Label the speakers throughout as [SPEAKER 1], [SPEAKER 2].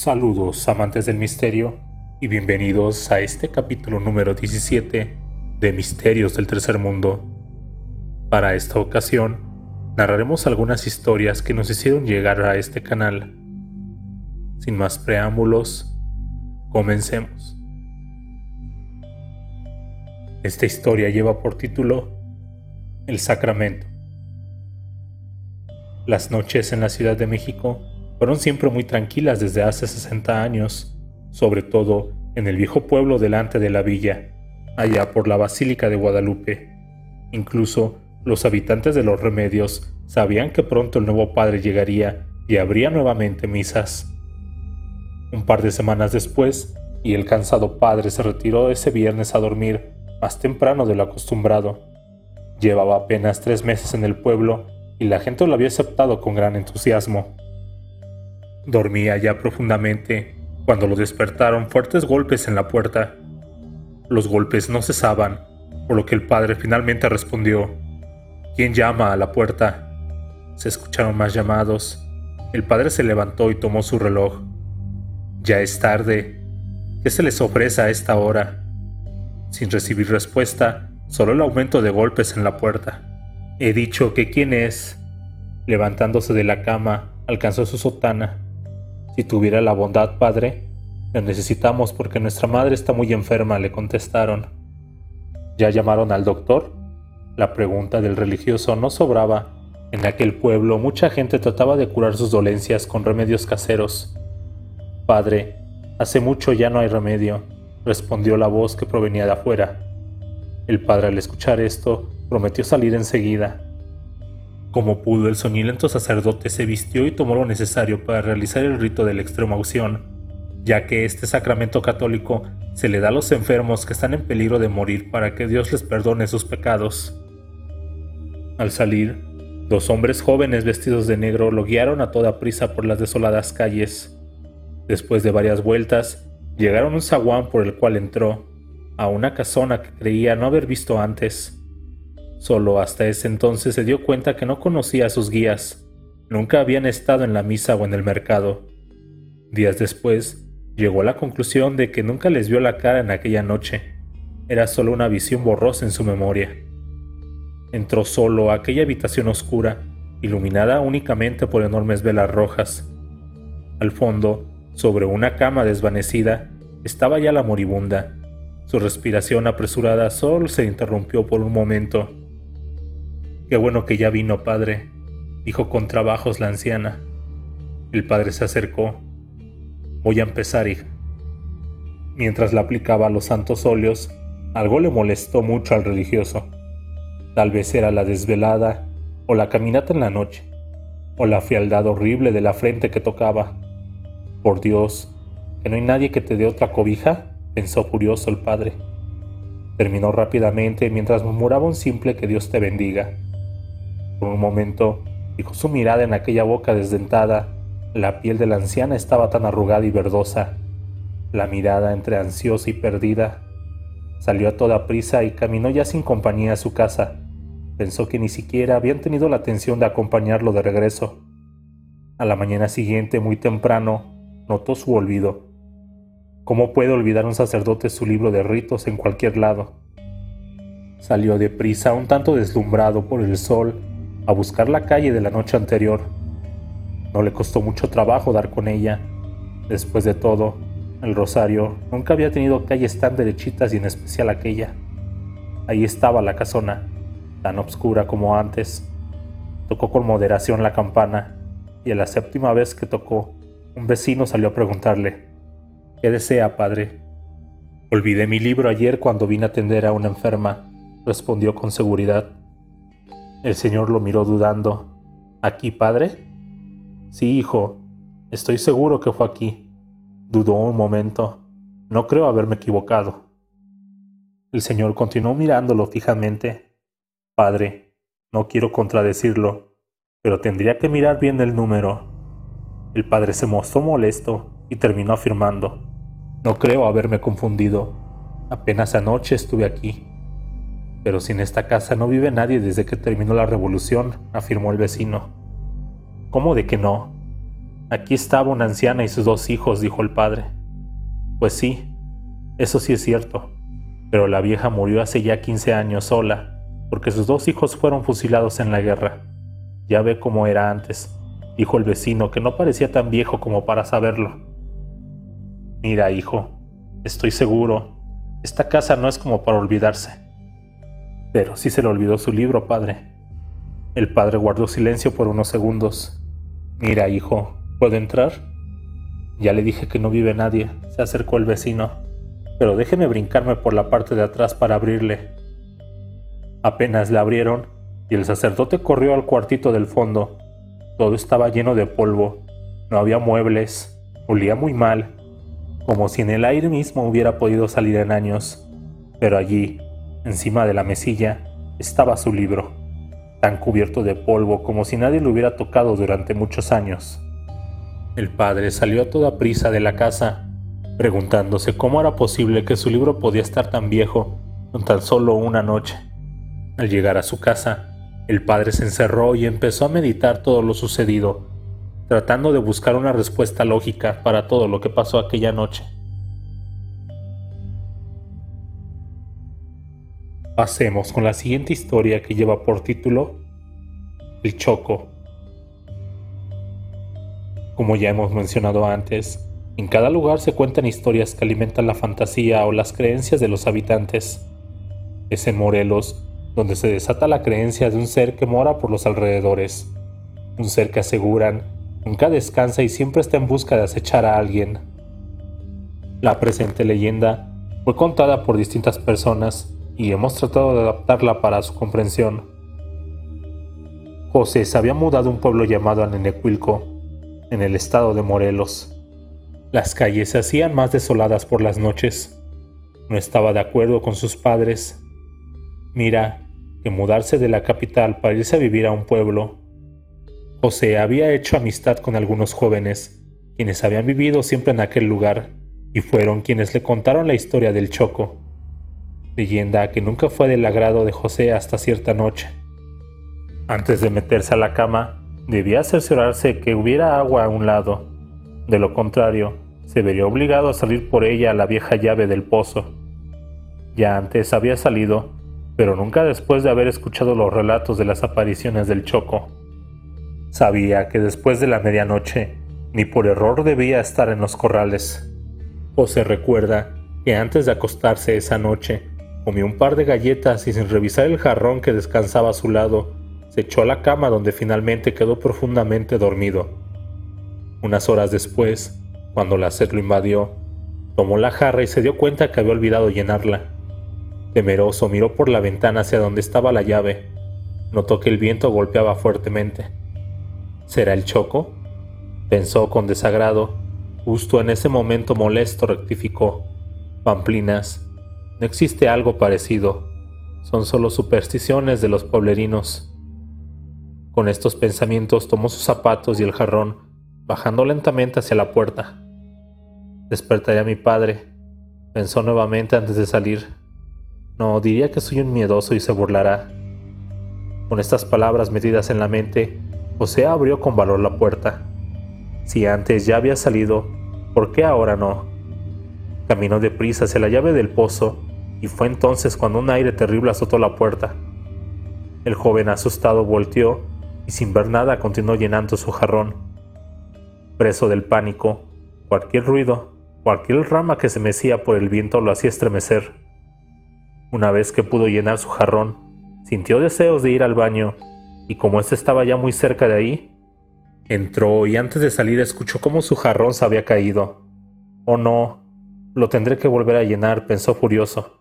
[SPEAKER 1] Saludos amantes del misterio y bienvenidos a este capítulo número 17 de Misterios del Tercer Mundo. Para esta ocasión, narraremos algunas historias que nos hicieron llegar a este canal. Sin más preámbulos, comencemos. Esta historia lleva por título El Sacramento. Las noches en la Ciudad de México fueron siempre muy tranquilas desde hace 60 años, sobre todo en el viejo pueblo delante de la villa, allá por la Basílica de Guadalupe. Incluso los habitantes de los remedios sabían que pronto el nuevo padre llegaría y habría nuevamente misas. Un par de semanas después, y el cansado padre se retiró ese viernes a dormir más temprano de lo acostumbrado. Llevaba apenas tres meses en el pueblo y la gente lo había aceptado con gran entusiasmo. Dormía ya profundamente cuando lo despertaron fuertes golpes en la puerta. Los golpes no cesaban, por lo que el padre finalmente respondió, ¿Quién llama a la puerta? Se escucharon más llamados. El padre se levantó y tomó su reloj. Ya es tarde. ¿Qué se les ofrece a esta hora? Sin recibir respuesta, solo el aumento de golpes en la puerta. He dicho que quién es. Levantándose de la cama, alcanzó su sotana si tuviera la bondad, padre, lo necesitamos porque nuestra madre está muy enferma, le contestaron. ¿Ya llamaron al doctor? La pregunta del religioso no sobraba. En aquel pueblo mucha gente trataba de curar sus dolencias con remedios caseros. Padre, hace mucho ya no hay remedio, respondió la voz que provenía de afuera. El padre al escuchar esto prometió salir enseguida. Como pudo, el soñilento sacerdote se vistió y tomó lo necesario para realizar el rito de la extrema unción, ya que este sacramento católico se le da a los enfermos que están en peligro de morir para que Dios les perdone sus pecados. Al salir, dos hombres jóvenes vestidos de negro lo guiaron a toda prisa por las desoladas calles. Después de varias vueltas, llegaron a un zaguán por el cual entró, a una casona que creía no haber visto antes. Solo hasta ese entonces se dio cuenta que no conocía a sus guías. Nunca habían estado en la misa o en el mercado. Días después, llegó a la conclusión de que nunca les vio la cara en aquella noche. Era solo una visión borrosa en su memoria. Entró solo a aquella habitación oscura, iluminada únicamente por enormes velas rojas. Al fondo, sobre una cama desvanecida, estaba ya la moribunda. Su respiración apresurada solo se interrumpió por un momento Qué bueno que ya vino, padre, dijo con trabajos la anciana. El padre se acercó. Voy a empezar, hija. Mientras le aplicaba los santos óleos, algo le molestó mucho al religioso. Tal vez era la desvelada, o la caminata en la noche, o la frialdad horrible de la frente que tocaba. Por Dios, que no hay nadie que te dé otra cobija, pensó furioso el padre. Terminó rápidamente mientras murmuraba un simple que Dios te bendiga. Por un momento, fijó su mirada en aquella boca desdentada. La piel de la anciana estaba tan arrugada y verdosa. La mirada entre ansiosa y perdida. Salió a toda prisa y caminó ya sin compañía a su casa. Pensó que ni siquiera habían tenido la atención de acompañarlo de regreso. A la mañana siguiente, muy temprano, notó su olvido. ¿Cómo puede olvidar un sacerdote su libro de ritos en cualquier lado? Salió de prisa, un tanto deslumbrado por el sol a buscar la calle de la noche anterior. No le costó mucho trabajo dar con ella. Después de todo, el Rosario nunca había tenido calles tan derechitas y en especial aquella. Ahí estaba la casona, tan oscura como antes. Tocó con moderación la campana y a la séptima vez que tocó, un vecino salió a preguntarle, ¿qué desea, padre? Olvidé mi libro ayer cuando vine a atender a una enferma, respondió con seguridad. El señor lo miró dudando. ¿Aquí, padre? Sí, hijo. Estoy seguro que fue aquí. Dudó un momento. No creo haberme equivocado. El señor continuó mirándolo fijamente. Padre, no quiero contradecirlo, pero tendría que mirar bien el número. El padre se mostró molesto y terminó afirmando. No creo haberme confundido. Apenas anoche estuve aquí. Pero sin esta casa no vive nadie desde que terminó la revolución, afirmó el vecino. ¿Cómo de que no? Aquí estaba una anciana y sus dos hijos, dijo el padre. Pues sí, eso sí es cierto, pero la vieja murió hace ya 15 años sola, porque sus dos hijos fueron fusilados en la guerra. Ya ve cómo era antes, dijo el vecino, que no parecía tan viejo como para saberlo. Mira, hijo, estoy seguro, esta casa no es como para olvidarse. Pero sí se le olvidó su libro, padre. El padre guardó silencio por unos segundos. Mira, hijo, ¿puedo entrar? Ya le dije que no vive nadie, se acercó el vecino, pero déjeme brincarme por la parte de atrás para abrirle. Apenas le abrieron y el sacerdote corrió al cuartito del fondo. Todo estaba lleno de polvo, no había muebles, olía muy mal, como si en el aire mismo hubiera podido salir en años. Pero allí, encima de la mesilla, estaba su libro tan cubierto de polvo como si nadie lo hubiera tocado durante muchos años. El padre salió a toda prisa de la casa, preguntándose cómo era posible que su libro podía estar tan viejo con tan solo una noche. Al llegar a su casa, el padre se encerró y empezó a meditar todo lo sucedido, tratando de buscar una respuesta lógica para todo lo que pasó aquella noche. Pasemos con la siguiente historia que lleva por título El Choco. Como ya hemos mencionado antes, en cada lugar se cuentan historias que alimentan la fantasía o las creencias de los habitantes. Es en Morelos donde se desata la creencia de un ser que mora por los alrededores, un ser que aseguran nunca descansa y siempre está en busca de acechar a alguien. La presente leyenda fue contada por distintas personas y hemos tratado de adaptarla para su comprensión. José se había mudado a un pueblo llamado Anenecuilco, en el estado de Morelos. Las calles se hacían más desoladas por las noches. No estaba de acuerdo con sus padres. Mira, que mudarse de la capital para irse a vivir a un pueblo. José había hecho amistad con algunos jóvenes, quienes habían vivido siempre en aquel lugar, y fueron quienes le contaron la historia del Choco leyenda que nunca fue del agrado de José hasta cierta noche. Antes de meterse a la cama, debía cerciorarse que hubiera agua a un lado. De lo contrario, se vería obligado a salir por ella a la vieja llave del pozo. Ya antes había salido, pero nunca después de haber escuchado los relatos de las apariciones del Choco. Sabía que después de la medianoche, ni por error debía estar en los corrales. José recuerda que antes de acostarse esa noche, Comió un par de galletas y sin revisar el jarrón que descansaba a su lado, se echó a la cama donde finalmente quedó profundamente dormido. Unas horas después, cuando la sed lo invadió, tomó la jarra y se dio cuenta que había olvidado llenarla. Temeroso miró por la ventana hacia donde estaba la llave. Notó que el viento golpeaba fuertemente. ¿Será el choco? Pensó con desagrado. Justo en ese momento molesto rectificó. Pamplinas, no existe algo parecido, son solo supersticiones de los pueblerinos. Con estos pensamientos tomó sus zapatos y el jarrón, bajando lentamente hacia la puerta. Despertaré a mi padre, pensó nuevamente antes de salir. No, diría que soy un miedoso y se burlará. Con estas palabras metidas en la mente, José abrió con valor la puerta. Si antes ya había salido, ¿por qué ahora no? Caminó deprisa hacia la llave del pozo y fue entonces cuando un aire terrible azotó la puerta. El joven asustado volteó y sin ver nada continuó llenando su jarrón. Preso del pánico, cualquier ruido, cualquier rama que se mecía por el viento lo hacía estremecer. Una vez que pudo llenar su jarrón, sintió deseos de ir al baño y como éste estaba ya muy cerca de ahí, entró y antes de salir escuchó cómo su jarrón se había caído. Oh no, lo tendré que volver a llenar, pensó furioso.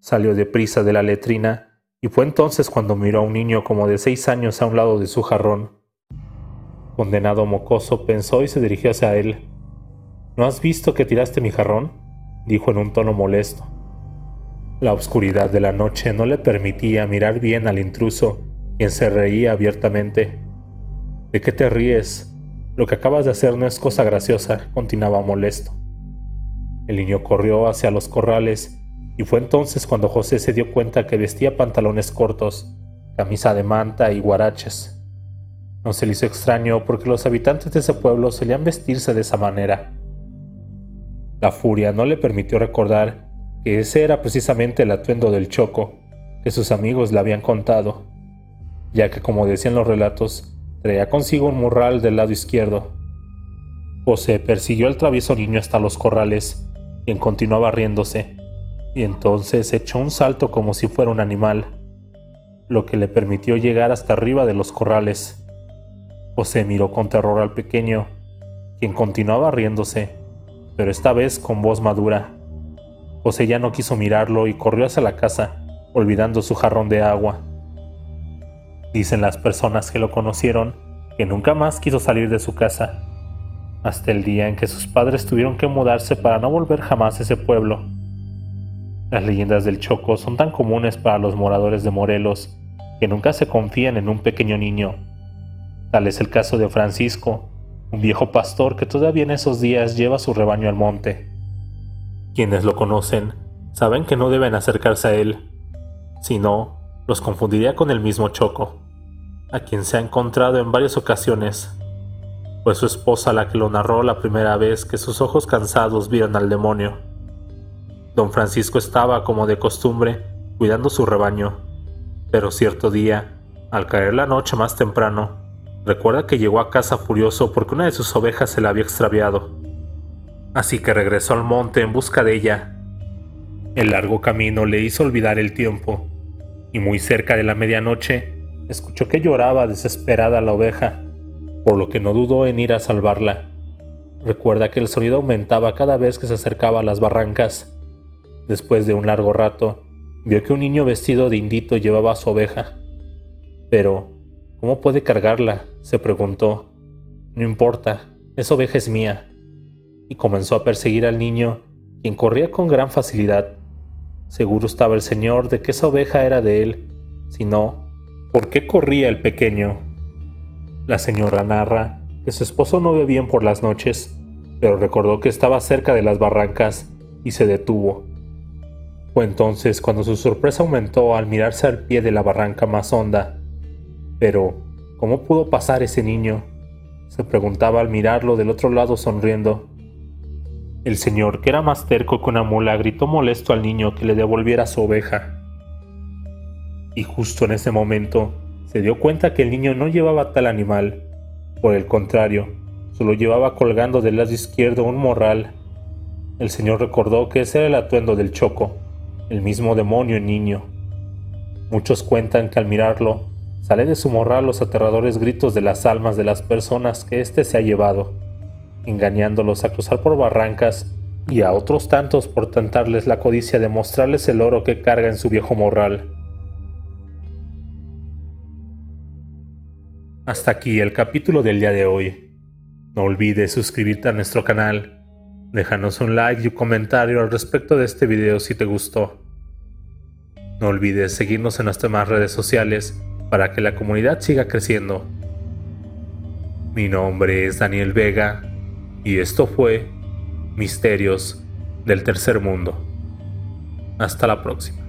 [SPEAKER 1] Salió deprisa de la letrina y fue entonces cuando miró a un niño como de seis años a un lado de su jarrón. Condenado mocoso pensó y se dirigió hacia él. ¿No has visto que tiraste mi jarrón? dijo en un tono molesto. La oscuridad de la noche no le permitía mirar bien al intruso, quien se reía abiertamente. ¿De qué te ríes? Lo que acabas de hacer no es cosa graciosa, continuaba molesto. El niño corrió hacia los corrales y fue entonces cuando José se dio cuenta que vestía pantalones cortos, camisa de manta y guaraches. No se le hizo extraño porque los habitantes de ese pueblo solían vestirse de esa manera. La furia no le permitió recordar que ese era precisamente el atuendo del choco que sus amigos le habían contado, ya que como decían los relatos, traía consigo un morral del lado izquierdo. José persiguió al travieso niño hasta los corrales, quien continuaba riéndose, y entonces echó un salto como si fuera un animal, lo que le permitió llegar hasta arriba de los corrales. José miró con terror al pequeño, quien continuaba riéndose, pero esta vez con voz madura. José ya no quiso mirarlo y corrió hacia la casa, olvidando su jarrón de agua. Dicen las personas que lo conocieron que nunca más quiso salir de su casa, hasta el día en que sus padres tuvieron que mudarse para no volver jamás a ese pueblo. Las leyendas del Choco son tan comunes para los moradores de Morelos que nunca se confían en un pequeño niño. Tal es el caso de Francisco, un viejo pastor que todavía en esos días lleva su rebaño al monte. Quienes lo conocen saben que no deben acercarse a él, si no, los confundiría con el mismo Choco, a quien se ha encontrado en varias ocasiones. Fue su esposa la que lo narró la primera vez que sus ojos cansados vieron al demonio. Don Francisco estaba, como de costumbre, cuidando su rebaño, pero cierto día, al caer la noche más temprano, recuerda que llegó a casa furioso porque una de sus ovejas se la había extraviado así que regresó al monte en busca de ella. El largo camino le hizo olvidar el tiempo, y muy cerca de la medianoche escuchó que lloraba desesperada la oveja, por lo que no dudó en ir a salvarla. Recuerda que el sonido aumentaba cada vez que se acercaba a las barrancas. Después de un largo rato, vio que un niño vestido de indito llevaba a su oveja. Pero, ¿cómo puede cargarla? se preguntó. No importa, esa oveja es mía y comenzó a perseguir al niño, quien corría con gran facilidad. Seguro estaba el señor de que esa oveja era de él, si no, ¿por qué corría el pequeño? La señora narra que su esposo no ve bien por las noches, pero recordó que estaba cerca de las barrancas y se detuvo. Fue entonces cuando su sorpresa aumentó al mirarse al pie de la barranca más honda. Pero, ¿cómo pudo pasar ese niño? Se preguntaba al mirarlo del otro lado sonriendo. El señor, que era más terco que una mula, gritó molesto al niño que le devolviera su oveja. Y justo en ese momento se dio cuenta que el niño no llevaba tal animal. Por el contrario, solo llevaba colgando del lado izquierdo un morral. El señor recordó que ese era el atuendo del choco, el mismo demonio en niño. Muchos cuentan que al mirarlo, sale de su morral los aterradores gritos de las almas de las personas que éste se ha llevado engañándolos a cruzar por barrancas y a otros tantos por tentarles la codicia de mostrarles el oro que carga en su viejo morral. Hasta aquí el capítulo del día de hoy. No olvides suscribirte a nuestro canal, déjanos un like y un comentario al respecto de este video si te gustó. No olvides seguirnos en nuestras demás redes sociales para que la comunidad siga creciendo. Mi nombre es Daniel Vega y esto fue Misterios del Tercer Mundo. Hasta la próxima.